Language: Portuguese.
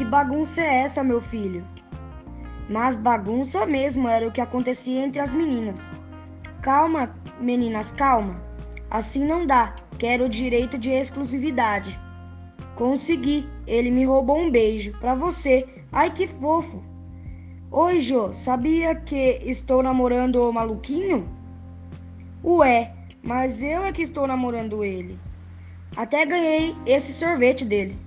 Que bagunça é essa, meu filho? Mas bagunça mesmo era o que acontecia entre as meninas. Calma, meninas, calma. Assim não dá. Quero o direito de exclusividade. Consegui. Ele me roubou um beijo. Pra você. Ai, que fofo. Oi, Jô. Sabia que estou namorando o maluquinho? Ué, mas eu é que estou namorando ele. Até ganhei esse sorvete dele.